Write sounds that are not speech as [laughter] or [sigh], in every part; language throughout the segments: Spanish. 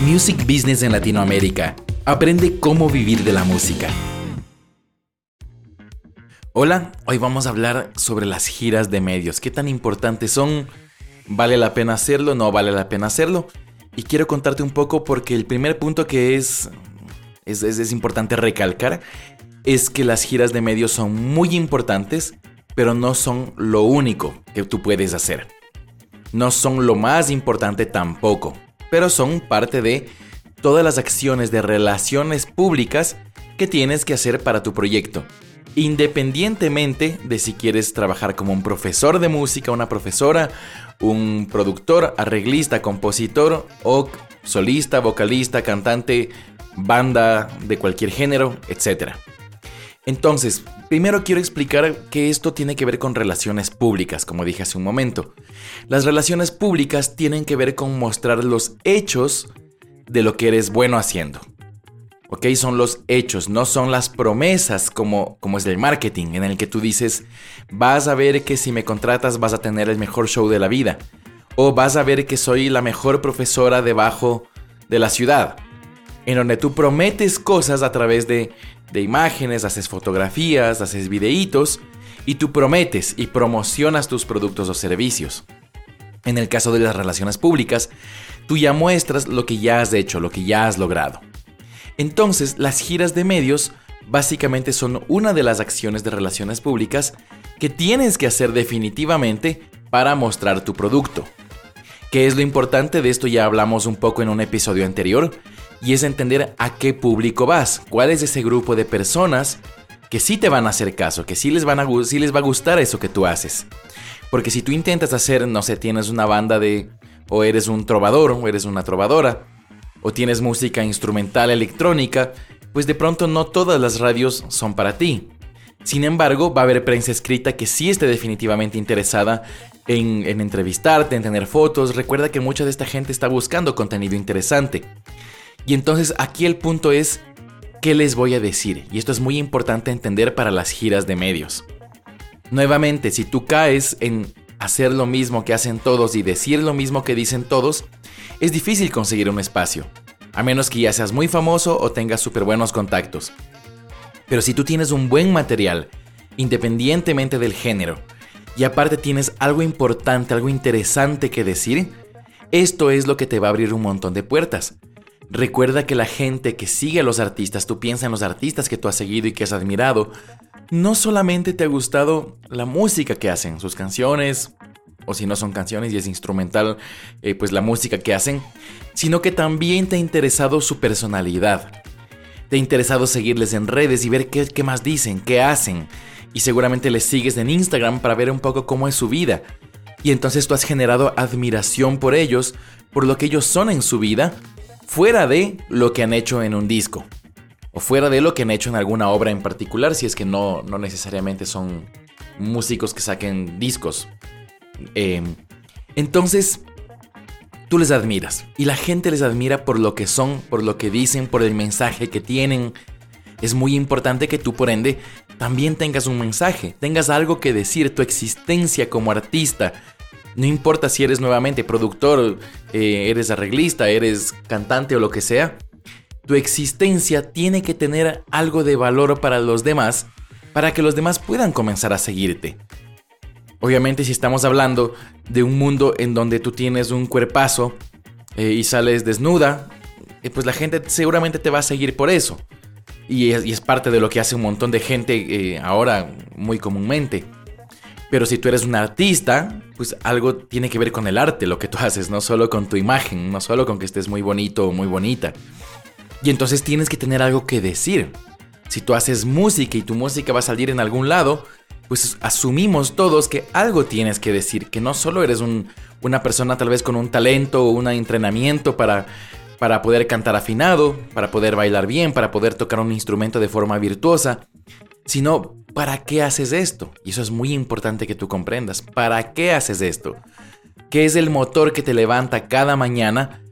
Music Business en Latinoamérica. Aprende cómo vivir de la música. Hola, hoy vamos a hablar sobre las giras de medios. ¿Qué tan importantes son? ¿Vale la pena hacerlo? ¿No vale la pena hacerlo? Y quiero contarte un poco porque el primer punto que es, es, es importante recalcar es que las giras de medios son muy importantes, pero no son lo único que tú puedes hacer. No son lo más importante tampoco pero son parte de todas las acciones de relaciones públicas que tienes que hacer para tu proyecto. Independientemente de si quieres trabajar como un profesor de música, una profesora, un productor, arreglista, compositor o solista, vocalista, cantante, banda de cualquier género, etc. Entonces, primero quiero explicar que esto tiene que ver con relaciones públicas, como dije hace un momento. Las relaciones públicas tienen que ver con mostrar los hechos de lo que eres bueno haciendo. ¿Ok? Son los hechos, no son las promesas como, como es el marketing, en el que tú dices, vas a ver que si me contratas vas a tener el mejor show de la vida. O vas a ver que soy la mejor profesora debajo de la ciudad. En donde tú prometes cosas a través de de imágenes, haces fotografías, haces videitos y tú prometes y promocionas tus productos o servicios. En el caso de las relaciones públicas, tú ya muestras lo que ya has hecho, lo que ya has logrado. Entonces, las giras de medios básicamente son una de las acciones de relaciones públicas que tienes que hacer definitivamente para mostrar tu producto. ¿Qué es lo importante de esto? Ya hablamos un poco en un episodio anterior, y es entender a qué público vas, cuál es ese grupo de personas que sí te van a hacer caso, que sí les, van a, sí les va a gustar eso que tú haces. Porque si tú intentas hacer, no sé, tienes una banda de, o eres un trovador, o eres una trovadora, o tienes música instrumental electrónica, pues de pronto no todas las radios son para ti. Sin embargo, va a haber prensa escrita que sí esté definitivamente interesada en, en, entrevistarte, en tener fotos. Recuerda que mucha de esta gente está buscando contenido interesante. Y entonces aquí el punto es, ¿qué les voy a decir? Y esto es muy importante entender para las giras de medios. Nuevamente, si tú caes en hacer lo mismo que hacen todos y decir lo mismo que dicen todos, es difícil conseguir un espacio, a menos que ya seas muy famoso o tengas súper buenos contactos. Pero si tú tienes un buen material, independientemente del género, y aparte tienes algo importante, algo interesante que decir, esto es lo que te va a abrir un montón de puertas. Recuerda que la gente que sigue a los artistas, tú piensas en los artistas que tú has seguido y que has admirado, no solamente te ha gustado la música que hacen, sus canciones, o si no son canciones y es instrumental, eh, pues la música que hacen, sino que también te ha interesado su personalidad. Te ha interesado seguirles en redes y ver qué, qué más dicen, qué hacen. Y seguramente les sigues en Instagram para ver un poco cómo es su vida. Y entonces tú has generado admiración por ellos, por lo que ellos son en su vida fuera de lo que han hecho en un disco o fuera de lo que han hecho en alguna obra en particular, si es que no, no necesariamente son músicos que saquen discos. Em, entonces, tú les admiras y la gente les admira por lo que son, por lo que dicen, por el mensaje que tienen. Es muy importante que tú, por ende, también tengas un mensaje, tengas algo que decir, tu existencia como artista, no importa si eres nuevamente productor, eh, eres arreglista, eres cantante o lo que sea. Tu existencia tiene que tener algo de valor para los demás para que los demás puedan comenzar a seguirte. Obviamente si estamos hablando de un mundo en donde tú tienes un cuerpazo eh, y sales desnuda, eh, pues la gente seguramente te va a seguir por eso. Y es, parte de lo que hace un montón de gente ahora muy comúnmente. Pero si tú eres un artista, pues algo tiene que ver con el arte, lo que tú haces, no solo con tu imagen, no solo con que estés muy bonito o muy bonita. Y entonces tienes que tener algo que decir. Si tú haces música y tu música va a salir en algún lado, pues asumimos todos que algo tienes que decir, que no solo eres una persona tal vez con un talento o un entrenamiento para, para poder cantar afinado, para poder bailar bien, para poder tocar un instrumento de forma virtuosa, sino ¿para qué haces esto? Y eso es muy importante que tú comprendas. ¿Para qué haces esto? ¿Qué es el motor que te levanta cada mañana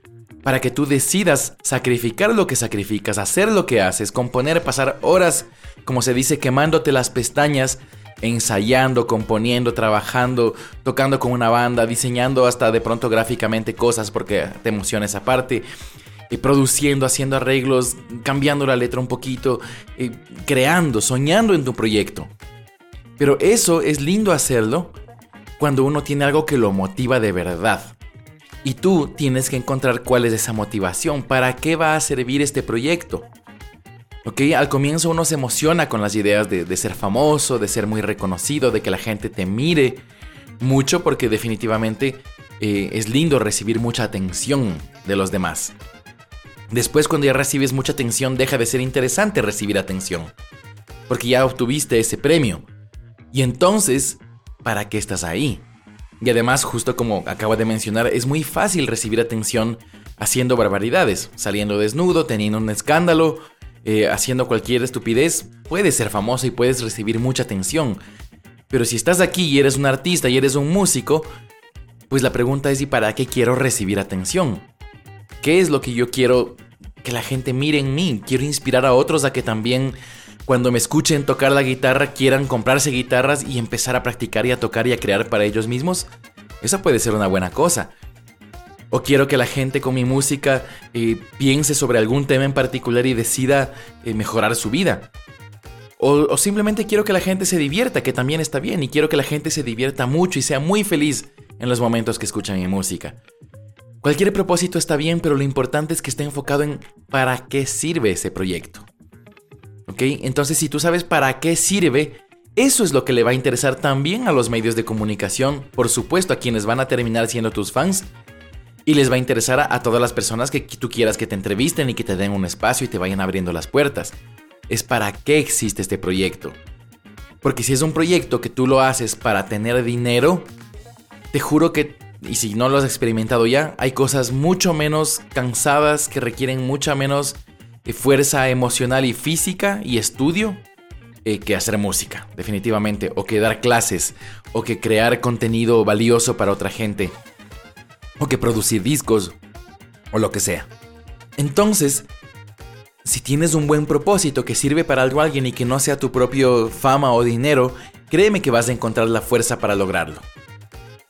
para que tú decidas sacrificar lo que sacrificas, hacer lo que haces, componer, pasar horas, como se dice, quemándote las pestañas, ensayando, componiendo, trabajando, tocando con una banda, diseñando hasta de pronto gráficamente cosas porque te emociona esa parte. Eh, produciendo, haciendo arreglos, cambiando la letra un poquito, eh, creando, soñando en tu proyecto. Pero eso es lindo hacerlo cuando uno tiene algo que lo motiva de verdad. Y tú tienes que encontrar cuál es esa motivación, para qué va a servir este proyecto. ¿Ok? Al comienzo uno se emociona con las ideas de, ser famoso, de ser muy reconocido, de que la gente te mire mucho, porque definitivamente eh, es lindo recibir mucha atención de los demás. Después cuando ya recibes mucha atención deja de ser interesante recibir atención, porque ya obtuviste ese premio. Y entonces, ¿para qué estás ahí? Y además, justo como acabo de mencionar, es muy fácil recibir atención haciendo barbaridades, saliendo desnudo, teniendo un escándalo, eh, haciendo cualquier estupidez. Puedes ser famoso y puedes recibir mucha atención. Pero si estás aquí y eres un artista y eres un músico, pues la pregunta es ¿y para qué quiero recibir atención? ¿Qué es lo que yo quiero que la gente mire en mí? Quiero inspirar a otros a que también cuando me escuchen tocar la guitarra quieran comprarse guitarras y empezar a practicar y a tocar y a crear para ellos mismos, esa puede ser una buena cosa. O quiero que la gente con mi música eh, piense sobre algún tema en particular y decida eh, mejorar su vida. O, o, simplemente quiero que la gente se divierta, que también está bien. Y quiero que la gente se divierta mucho y sea muy feliz en los momentos que escuchan mi música. Cualquier propósito está bien, pero lo importante es que esté enfocado en para qué sirve ese proyecto. ¿Ok? Entonces, si tú sabes para qué sirve, eso es lo que le va a interesar también a los medios de comunicación, por supuesto a quienes van a terminar siendo tus fans, y les va a interesar a, todas las personas que tú quieras que te entrevisten y que te den un espacio y te vayan abriendo las puertas. Es para qué existe este proyecto. Porque si es un proyecto que tú lo haces para tener dinero, te juro que, y si no lo has experimentado ya, hay cosas mucho menos cansadas que requieren mucha menos fuerza emocional y física y estudio eh, que hacer música, definitivamente, o que dar clases, o que crear contenido valioso para otra gente, o que producir discos, o lo que sea. Entonces, si tienes un buen propósito que sirve para algo a alguien y que no sea tu propio fama o dinero, créeme que vas a encontrar la fuerza para lograrlo.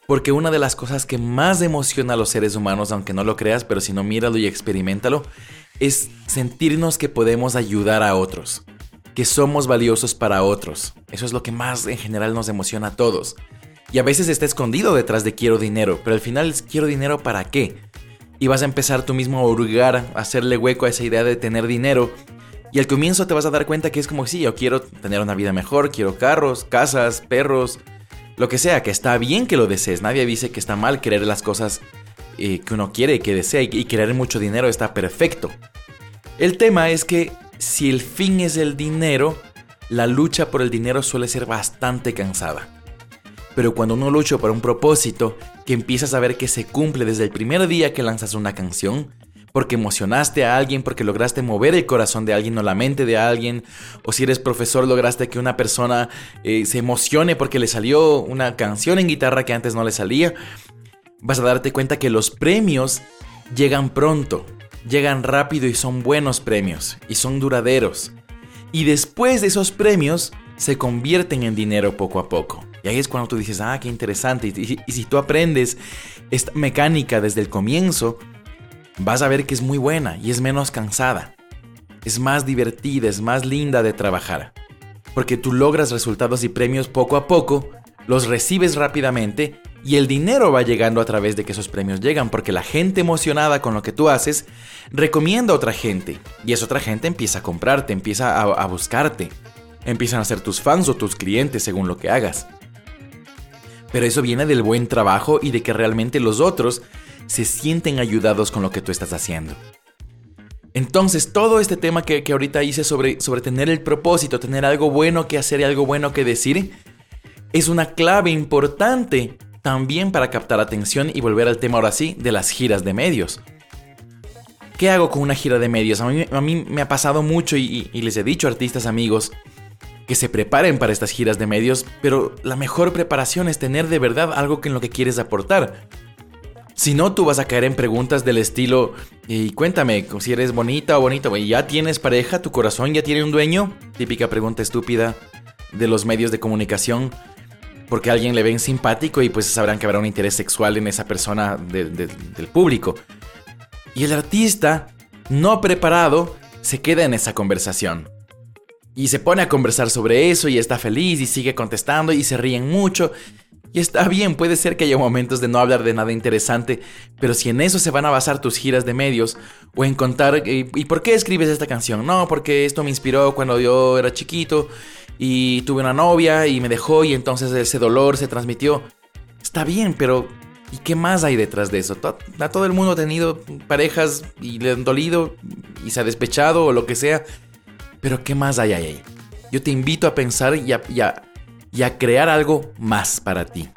Porque una de las cosas que más emociona a los seres humanos, aunque no lo creas, pero si no míralo y experimentalo, es sentirnos que podemos ayudar a otros, que somos valiosos para otros. Eso es lo que más en general nos emociona a todos. Y a veces está escondido detrás de quiero dinero, pero al final es quiero dinero para qué. Y vas a empezar tú mismo a hurgar, a hacerle hueco a esa idea de tener dinero. Y al comienzo te vas a dar cuenta que es como, sí, yo quiero tener una vida mejor, quiero carros, casas, perros, lo que sea, que está bien que lo desees. Nadie dice que está mal querer las cosas eh, que uno quiere y que desea y querer mucho dinero está perfecto. El tema es que si el fin es el dinero, la lucha por el dinero suele ser bastante cansada. Pero cuando uno lucha por un propósito, que empiezas a ver que se cumple desde el primer día que lanzas una canción, porque emocionaste a alguien, porque lograste mover el corazón de alguien o la mente de alguien, o si eres profesor lograste que una persona eh, se emocione porque le salió una canción en guitarra que antes no le salía, vas a darte cuenta que los premios llegan pronto, llegan rápido y son buenos premios, y son duraderos. Y después de esos premios se convierten en dinero poco a poco. Y ahí es cuando tú dices, ah, qué interesante. Y, y, si tú aprendes esta mecánica desde el comienzo, vas a ver que es muy buena y es menos cansada. Es más divertida, es más linda de trabajar. Porque tú logras resultados y premios poco a poco, los recibes rápidamente y el dinero va llegando a través de que esos premios llegan, porque la gente emocionada con lo que tú haces recomienda a otra gente. Y esa otra gente empieza a comprarte, empieza a, buscarte. Empiezan a ser tus fans o tus clientes según lo que hagas. Pero eso viene del buen trabajo y de que realmente los otros se sienten ayudados con lo que tú estás haciendo. Entonces, todo este tema que, que ahorita hice sobre, sobre tener el propósito, tener algo bueno que hacer y algo bueno que decir, es una clave importante también para captar atención y volver al tema ahora sí de las giras de medios. ¿Qué hago con una gira de medios? A mí, me ha pasado mucho y, les he dicho a artistas amigos que se preparen para estas giras de medios, pero la mejor preparación es tener de verdad algo en lo que quieres aportar. Si no, tú vas a caer en preguntas del estilo, y cuéntame, si eres bonita o bonito, ¿ya tienes pareja? ¿Tu corazón ya tiene un dueño? Típica pregunta estúpida de los medios de comunicación porque a alguien le ven simpático y pues sabrán que habrá un interés sexual en esa persona del público. Y el artista no preparado se queda en esa conversación. Y se pone a conversar sobre eso y está feliz y sigue contestando y se ríen mucho. Y está bien, puede ser que haya momentos de no hablar de nada interesante, pero si en eso se van a basar tus giras de medios, o en contar, eh, ¿y por qué escribes esta canción? No, porque esto me inspiró cuando yo era chiquito y tuve una novia y me dejó y entonces ese dolor se transmitió. Está bien, pero ¿y qué más hay detrás de eso? A todo el mundo ha tenido parejas y le han dolido y se ha despechado o lo que sea, pero ¿qué más hay ahí? Yo te invito a pensar y a, crear algo más para ti.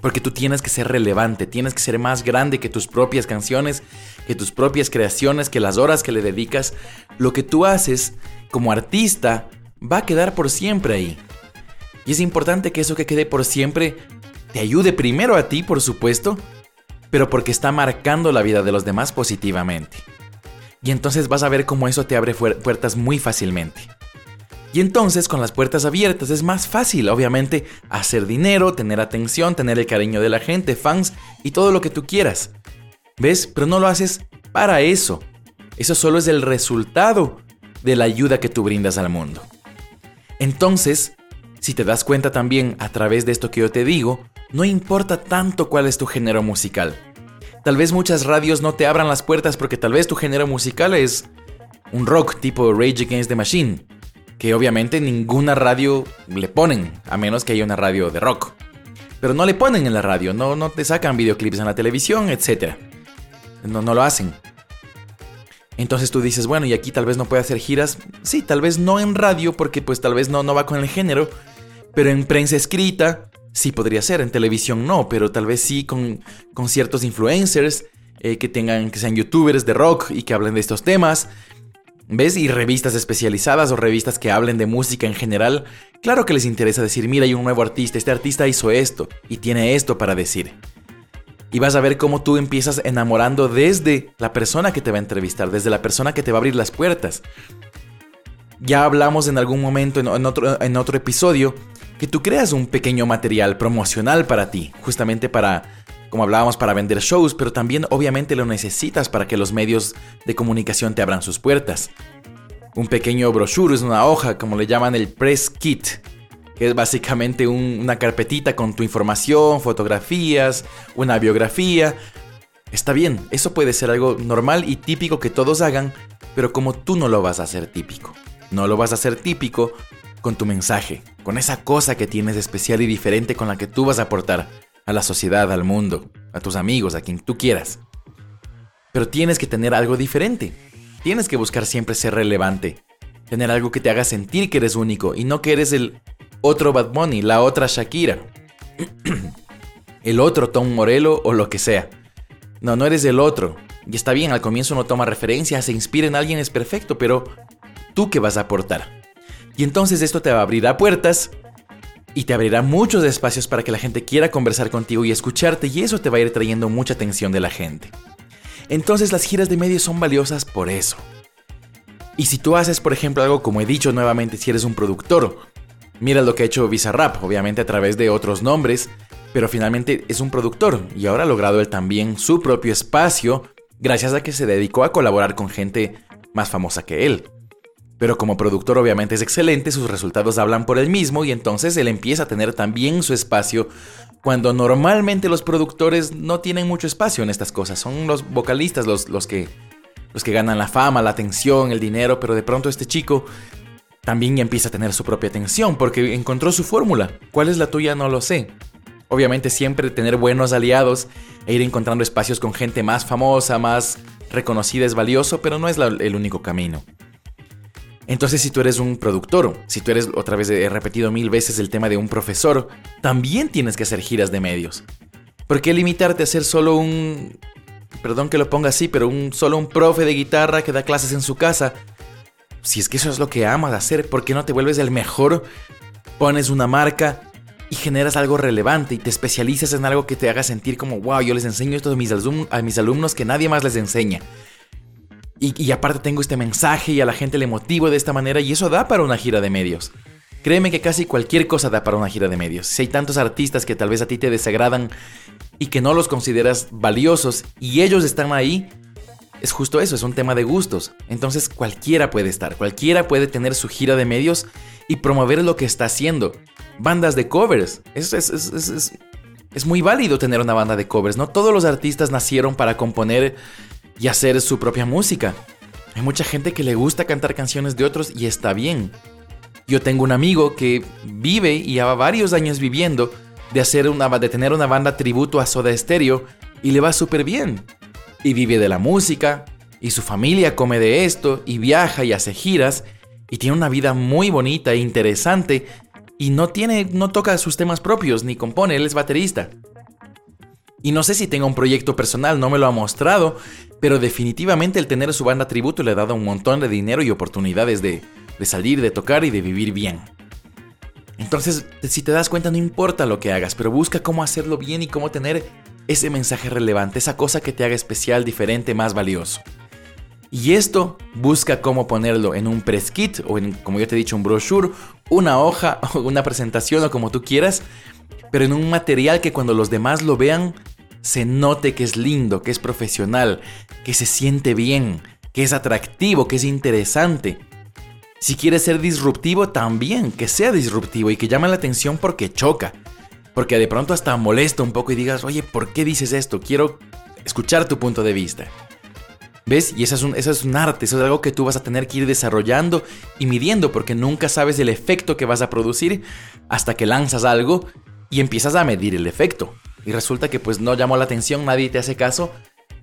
Porque tú tienes que ser relevante, tienes que ser más grande que tus propias canciones, que tus propias creaciones, que las horas que le dedicas. Lo que tú haces como artista va a quedar por siempre ahí. Y es importante que eso que quede por siempre te ayude primero a ti, por supuesto, pero porque está marcando la vida de los demás positivamente. Y entonces vas a ver cómo eso te abre puertas muy fácilmente. Y entonces con las puertas abiertas es más fácil, obviamente, hacer dinero, tener atención, tener el cariño de la gente, fans y todo lo que tú quieras. ¿Ves? Pero no lo haces para eso. Eso solo es el resultado de la ayuda que tú brindas al mundo. Entonces, si te das cuenta también a través de esto que yo te digo, no importa tanto cuál es tu género musical. Tal vez muchas radios no te abran las puertas porque tal vez tu género musical es un rock tipo Rage Against the Machine, que obviamente ninguna radio le ponen, a menos que haya una radio de rock. Pero no le ponen en la radio, no, no te sacan videoclips en la televisión, etc. No, no lo hacen. Entonces tú dices, bueno, y aquí tal vez no puede hacer giras. Sí, tal vez no en radio, porque pues tal vez no, no va con el género. Pero en prensa escrita, sí podría ser. En televisión no, pero tal vez sí con, con ciertos influencers eh, que tengan, que sean youtubers de rock y que hablen de estos temas. ¿Ves? Y revistas especializadas o revistas que hablen de música en general, claro que les interesa decir, mira, hay un nuevo artista, este artista hizo esto y tiene esto para decir y vas a ver cómo tú empiezas enamorando desde la persona que te va a entrevistar, desde la persona que te va a abrir las puertas. Ya hablamos en algún momento, en, otro, en otro episodio, que tú creas un pequeño material promocional para ti, justamente para, como hablábamos, para vender shows, pero también obviamente lo necesitas para que los medios de comunicación te abran sus puertas. Un pequeño brochure es una hoja, como le llaman el press kit, que es básicamente una carpetita con tu información, fotografías, una biografía. Está bien, eso puede ser algo normal y típico que todos hagan, pero como tú no lo vas a hacer típico. No lo vas a hacer típico con tu mensaje, con esa cosa que tienes especial y diferente con la que tú vas a aportar a la sociedad, al mundo, a tus amigos, a quien tú quieras. Pero tienes que tener algo diferente. Tienes que buscar siempre ser relevante. Tener algo que te haga sentir que eres único y no que eres el otro Bad Bunny, la otra Shakira, [clears throat] el otro Tom Morello o lo que sea. No, no eres el otro. Y está bien, al comienzo uno toma referencias, se inspira en alguien, es perfecto, pero tú qué vas a aportar. Y entonces esto te va a abrir a puertas y te abrirá muchos espacios para que la gente quiera conversar contigo y escucharte y eso te va a ir trayendo mucha atención de la gente. Entonces las giras de medios son valiosas por eso. Y si tú haces, por ejemplo, algo como he dicho nuevamente, si eres un productor Mira lo que ha hecho Bizarrap, obviamente a través de otros nombres, pero finalmente es un productor y ahora ha logrado él también su propio espacio gracias a que se dedicó a colaborar con gente más famosa que él. Pero como productor obviamente es excelente, sus resultados hablan por él mismo y entonces él empieza a tener también su espacio cuando normalmente los productores no tienen mucho espacio en estas cosas, son los vocalistas los, los que los que ganan la fama, la atención, el dinero, pero de pronto este chico también empieza a tener su propia atención porque encontró su fórmula. ¿Cuál es la tuya? No lo sé. Obviamente siempre tener buenos aliados e ir encontrando espacios con gente más famosa, más reconocida es valioso, pero no es el único camino. Entonces si tú eres un productor, si tú eres, otra vez he repetido mil veces el tema de un profesor, también tienes que hacer giras de medios. ¿Por qué limitarte a ser solo un... Perdón que lo ponga así, pero un, solo un profe de guitarra que da clases en su casa si es que eso es lo que amas hacer, ¿por qué no te vuelves el mejor? Pones una marca y generas algo relevante y te especializas en algo que te haga sentir como, wow, yo les enseño esto mis, a mis alumnos que nadie más les enseña. Y, aparte tengo este mensaje y a la gente le motivo de esta manera y eso da para una gira de medios. Créeme que casi cualquier cosa da para una gira de medios. Si hay tantos artistas que tal vez a ti te desagradan y que no los consideras valiosos y ellos están ahí, es justo eso, es un tema de gustos. Entonces cualquiera puede estar, cualquiera puede tener su gira de medios y promover lo que está haciendo. Bandas de covers. Es, es, es, es, muy válido tener una banda de covers. No todos los artistas nacieron para componer y hacer su propia música. Hay mucha gente que le gusta cantar canciones de otros y está bien. Yo tengo un amigo que vive y lleva varios años viviendo de, hacer una, de tener una banda tributo a Soda Stereo y le va súper bien y vive de la música, y su familia come de esto, y viaja y hace giras, y tiene una vida muy bonita e interesante, y no tiene, no toca sus temas propios, ni compone, él es baterista. Y no sé si tenga un proyecto personal, no me lo ha mostrado, pero definitivamente el tener su banda tributo le ha dado un montón de dinero y oportunidades de, de salir, de tocar y de vivir bien. Entonces, si te das cuenta, no importa lo que hagas, pero busca cómo hacerlo bien y cómo tener ese mensaje relevante, esa cosa que te haga especial, diferente, más valioso. Y esto busca cómo ponerlo en un press kit o en, como yo te he dicho, un brochure, una hoja [laughs] una presentación o como tú quieras, pero en un material que cuando los demás lo vean se note que es lindo, que es profesional, que se siente bien, que es atractivo, que es interesante. Si quieres ser disruptivo, también que sea disruptivo y que llame la atención porque choca, porque de pronto hasta molesta un poco y digas, oye, ¿por qué dices esto? Quiero escuchar tu punto de vista. ¿Ves? Y eso es, un, es un arte, eso es algo que tú vas a tener que ir desarrollando y midiendo porque nunca sabes el efecto que vas a producir hasta que lanzas algo y empiezas a medir el efecto. Y resulta que pues no llamó la atención, nadie te hace caso,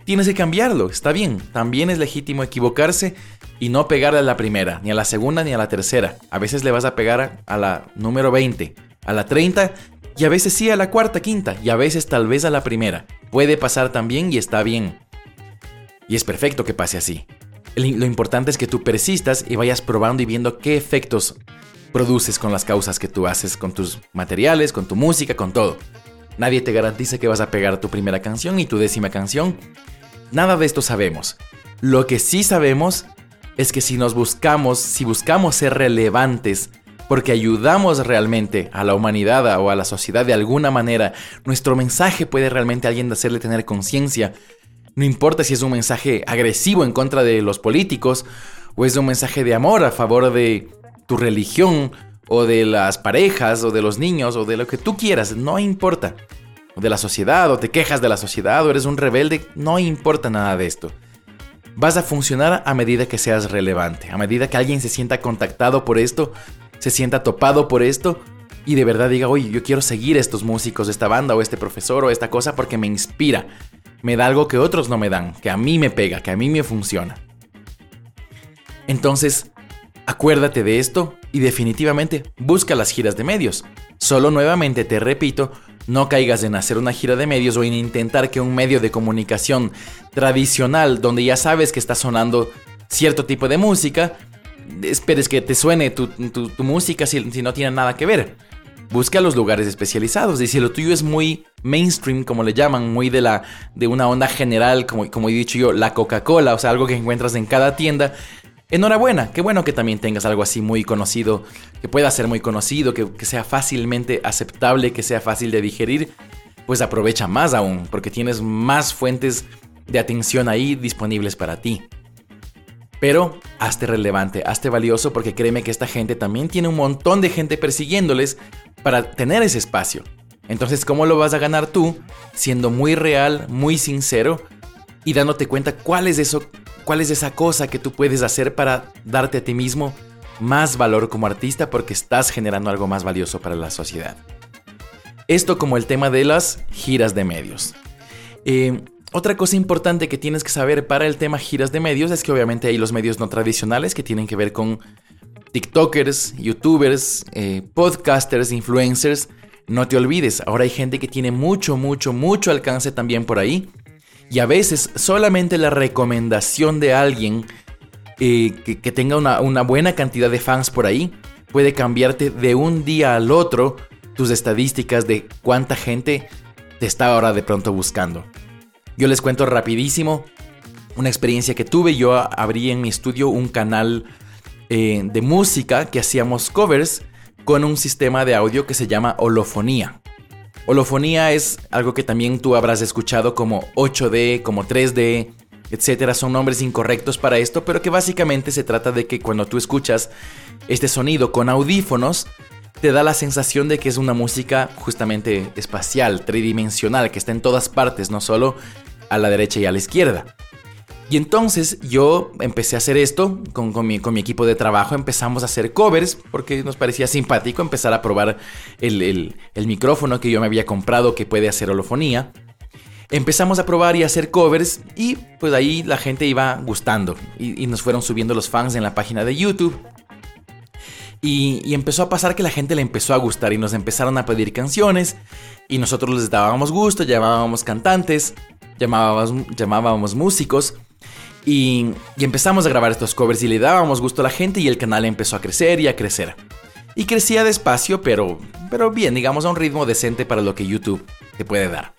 tienes que cambiarlo, está bien. También es legítimo equivocarse y no pegarle a la primera, ni a la segunda, ni a la tercera. A veces le vas a pegar a la número 20, a la 30 y a veces sí a la cuarta, quinta, y a veces tal vez a la primera. Puede pasar también y está bien. Y es perfecto que pase así. Lo importante es que tú persistas y vayas probando y viendo qué efectos produces con las causas que tú haces, con tus materiales, con tu música, con todo. Nadie te garantiza que vas a pegar tu primera canción y tu décima canción. Nada de esto sabemos. Lo que sí sabemos es que si nos buscamos, si buscamos ser relevantes, porque ayudamos realmente a la humanidad o a la sociedad de alguna manera, nuestro mensaje puede realmente a alguien hacerle tener conciencia. No importa si es un mensaje agresivo en contra de los políticos o es un mensaje de amor a favor de tu religión o de las parejas o de los niños o de lo que tú quieras, no importa. O de la sociedad o te quejas de la sociedad o eres un rebelde, no importa nada de esto. Vas a funcionar a medida que seas relevante, a medida que alguien se sienta contactado por esto se sienta topado por esto y de verdad diga, oye, yo quiero seguir estos músicos esta banda o este profesor o esta cosa porque me inspira, me da algo que otros no me dan, que a mí me pega, que a mí me funciona. Entonces, acuérdate de esto y definitivamente busca las giras de medios. Solo nuevamente te repito, no caigas en hacer una gira de medios o en intentar que un medio de comunicación tradicional, donde ya sabes que está sonando cierto tipo de música, esperes que te suene tu, música si, no tiene nada que ver. Busca los lugares especializados. Y si lo tuyo es muy mainstream, como le llaman, muy de, la, de una onda general, como, como he dicho yo, la Coca-Cola, o sea, algo que encuentras en cada tienda, enhorabuena. Qué bueno que también tengas algo así muy conocido, que pueda ser muy conocido, que, que sea fácilmente aceptable, que sea fácil de digerir. Pues aprovecha más aún, porque tienes más fuentes de atención ahí disponibles para ti. Pero hazte relevante, hazte valioso porque créeme que esta gente también tiene un montón de gente persiguiéndoles para tener ese espacio. Entonces, ¿cómo lo vas a ganar tú? Siendo muy real, muy sincero y dándote cuenta cuál es eso, cuál es esa cosa que tú puedes hacer para darte a ti mismo más valor como artista porque estás generando algo más valioso para la sociedad. Esto como el tema de las giras de medios. Eh, otra cosa importante que tienes que saber para el tema giras de medios es que obviamente hay los medios no tradicionales que tienen que ver con TikTokers, YouTubers, eh, podcasters, influencers. No te olvides, ahora hay gente que tiene mucho, mucho, mucho alcance también por ahí. Y a veces solamente la recomendación de alguien eh, que, tenga una, buena cantidad de fans por ahí puede cambiarte de un día al otro tus estadísticas de cuánta gente te está ahora de pronto buscando. Yo les cuento rapidísimo una experiencia que tuve. Yo abrí en mi estudio un canal eh, de música que hacíamos covers con un sistema de audio que se llama holofonía. Holofonía es algo que también tú habrás escuchado como 8D, como 3D, etcétera, son nombres incorrectos para esto, pero que básicamente se trata de que cuando tú escuchas este sonido con audífonos, te da la sensación de que es una música justamente espacial, tridimensional, que está en todas partes, no solo a la derecha y a la izquierda. Y entonces yo empecé a hacer esto con, mi, equipo de trabajo, empezamos a hacer covers porque nos parecía simpático empezar a probar el, micrófono que yo me había comprado que puede hacer holofonía. Empezamos a probar y a hacer covers y pues ahí la gente iba gustando y, y nos fueron subiendo los fans en la página de YouTube. Y, empezó a pasar que la gente le empezó a gustar y nos empezaron a pedir canciones y nosotros les dábamos gusto, llamábamos cantantes, llamábamos, llamábamos músicos y, empezamos a grabar estos covers y le dábamos gusto a la gente y el canal empezó a crecer y a crecer. Y crecía despacio, pero, pero bien, digamos a un ritmo decente para lo que YouTube te puede dar.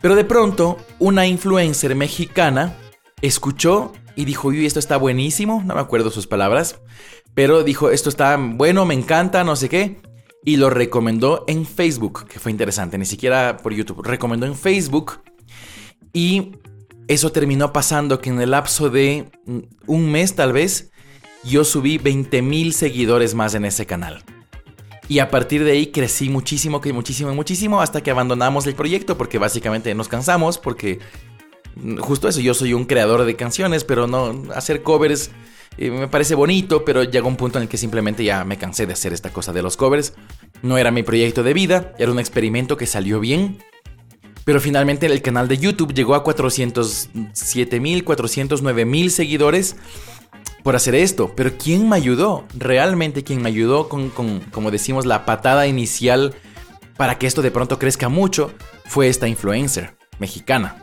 Pero de pronto, una influencer mexicana escuchó y dijo, uy, esto está buenísimo, no me acuerdo sus palabras, pero dijo, esto está bueno, me encanta, no sé qué. Y lo recomendó en Facebook, que fue interesante, ni siquiera por YouTube, recomendó en Facebook. Y eso terminó pasando que en el lapso de un mes tal vez, yo subí 20 mil seguidores más en ese canal. Y a partir de ahí crecí muchísimo, que muchísimo, muchísimo, hasta que abandonamos el proyecto porque básicamente nos cansamos, porque mm, justo eso, yo soy un creador de canciones, pero no hacer covers me parece bonito, pero llegó un punto en el que simplemente ya me cansé de hacer esta cosa de los covers. No era mi proyecto de vida, era un experimento que salió bien. Pero finalmente el canal de YouTube llegó a 407 mil, 409 mil seguidores por hacer esto. Pero ¿quién me ayudó? Realmente quien me ayudó con, con, como decimos, la patada inicial para que esto de pronto crezca mucho fue esta influencer mexicana.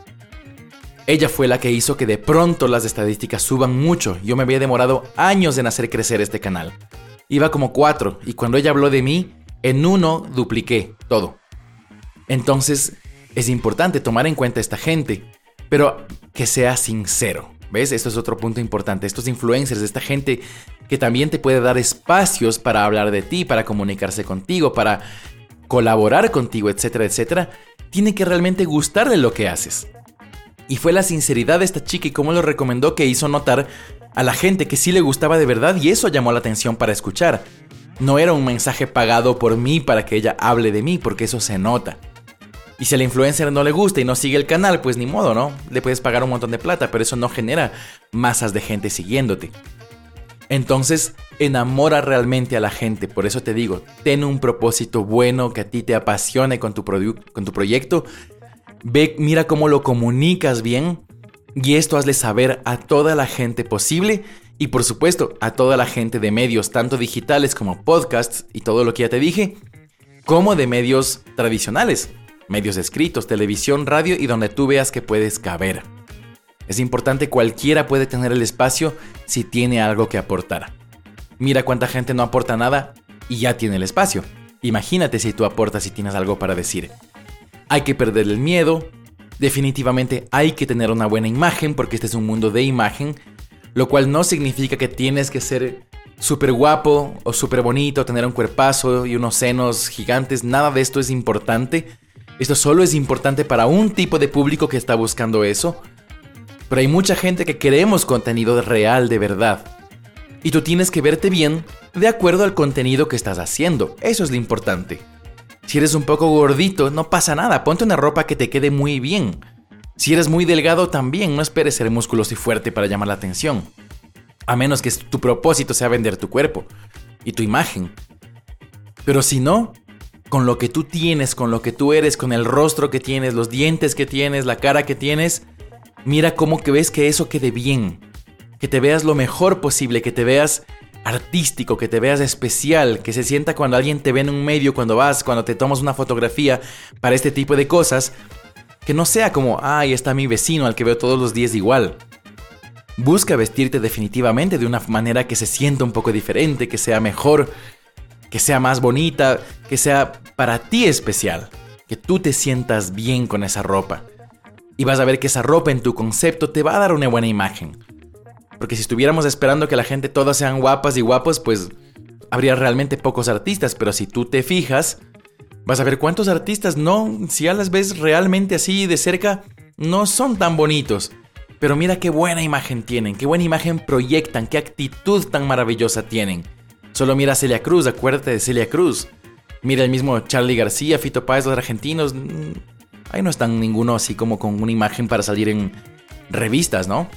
Ella fue la que hizo que de pronto las estadísticas suban mucho. Yo me había demorado años en hacer crecer este canal. Iba como cuatro y cuando ella habló de mí, en uno dupliqué todo. Entonces, es importante tomar en cuenta a esta gente, pero que sea sincero. ¿Ves? Esto es otro punto importante. Estos influencers, esta gente que también te puede dar espacios para hablar de ti, para comunicarse contigo, para colaborar contigo, etcétera, etcétera, tiene que realmente gustar de lo que haces. Y fue la sinceridad de esta chica y cómo lo recomendó que hizo notar a la gente que sí le gustaba de verdad y eso llamó la atención para escuchar. No era un mensaje pagado por mí para que ella hable de mí, porque eso se nota. Y si a la influencer no le gusta y no sigue el canal, pues ni modo, ¿no? Le puedes pagar un montón de plata, pero eso no genera masas de gente siguiéndote. Entonces, enamora realmente a la gente. Por eso te digo, ten un propósito bueno que a ti te apasione con tu, con tu proyecto Ve, mira cómo lo comunicas bien y esto hazle saber a toda la gente posible y por supuesto a toda la gente de medios, tanto digitales como podcasts y todo lo que ya te dije, como de medios tradicionales, medios escritos, televisión, radio y donde tú veas que puedes caber. Es importante, cualquiera puede tener el espacio si tiene algo que aportar. Mira cuánta gente no aporta nada y ya tiene el espacio. Imagínate si tú aportas y tienes algo para decir hay que perder el miedo, definitivamente hay que tener una buena imagen porque este es un mundo de imagen, lo cual no significa que tienes que ser súper guapo o súper bonito, tener un cuerpazo y unos senos gigantes, nada de esto es importante. Esto solo es importante para un tipo de público que está buscando eso. Pero hay mucha gente que queremos contenido real de verdad. Y tú tienes que verte bien de acuerdo al contenido que estás haciendo. Eso es lo importante. Si eres un poco gordito, no pasa nada, ponte una ropa que te quede muy bien. Si eres muy delgado también, no esperes ser musculoso y fuerte para llamar la atención. A menos que tu propósito sea vender tu cuerpo y tu imagen. Pero si no, con lo que tú tienes, con lo que tú eres, con el rostro que tienes, los dientes que tienes, la cara que tienes, mira cómo que ves que eso quede bien. Que te veas lo mejor posible, que te veas artístico, que te veas especial, que se sienta cuando alguien te ve en un medio, cuando vas, cuando te tomas una fotografía para este tipo de cosas, que no sea como, ay, está mi vecino al que veo todos los días igual. Busca vestirte definitivamente de una manera que se sienta un poco diferente, que sea mejor, que sea más bonita, que sea para ti especial, que tú te sientas bien con esa ropa. Y vas a ver que esa ropa en tu concepto te va a dar una buena imagen. Porque si estuviéramos esperando que la gente todas sean guapas y guapos, pues habría realmente pocos artistas. Pero si tú te fijas, vas a ver cuántos artistas no, si ya las ves realmente así de cerca, no son tan bonitos. Pero mira qué buena imagen tienen, qué buena imagen proyectan, qué actitud tan maravillosa tienen. Solo mira a Celia Cruz, acuérdate de Celia Cruz. Mira el mismo Charlie García, Fito Páez, los argentinos. Mm, ahí no están ninguno así como con una imagen para salir en revistas, ¿no?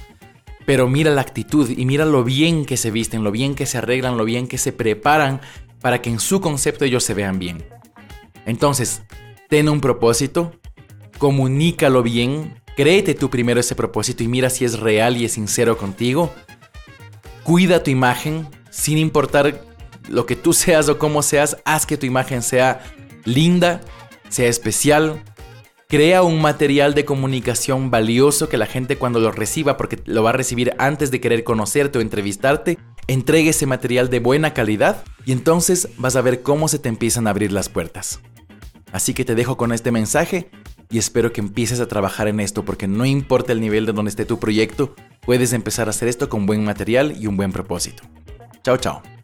Pero mira la actitud y mira lo bien que se visten, lo bien que se arreglan, lo bien que se preparan para que en su concepto ellos se vean bien. Entonces, ten un propósito, comunícalo bien, créete tú primero ese propósito y mira si es real y es sincero contigo. Cuida tu imagen, sin importar lo que tú seas o cómo seas, haz que tu imagen sea linda, sea especial. Crea un material de comunicación valioso que la gente cuando lo reciba, porque lo va a recibir antes de querer conocerte o entrevistarte, entregue ese material de buena calidad y entonces vas a ver cómo se te empiezan a abrir las puertas. Así que te dejo con este mensaje y espero que empieces a trabajar en esto porque no importa el nivel de donde esté tu proyecto, puedes empezar a hacer esto con buen material y un buen propósito. Tchau, tchau.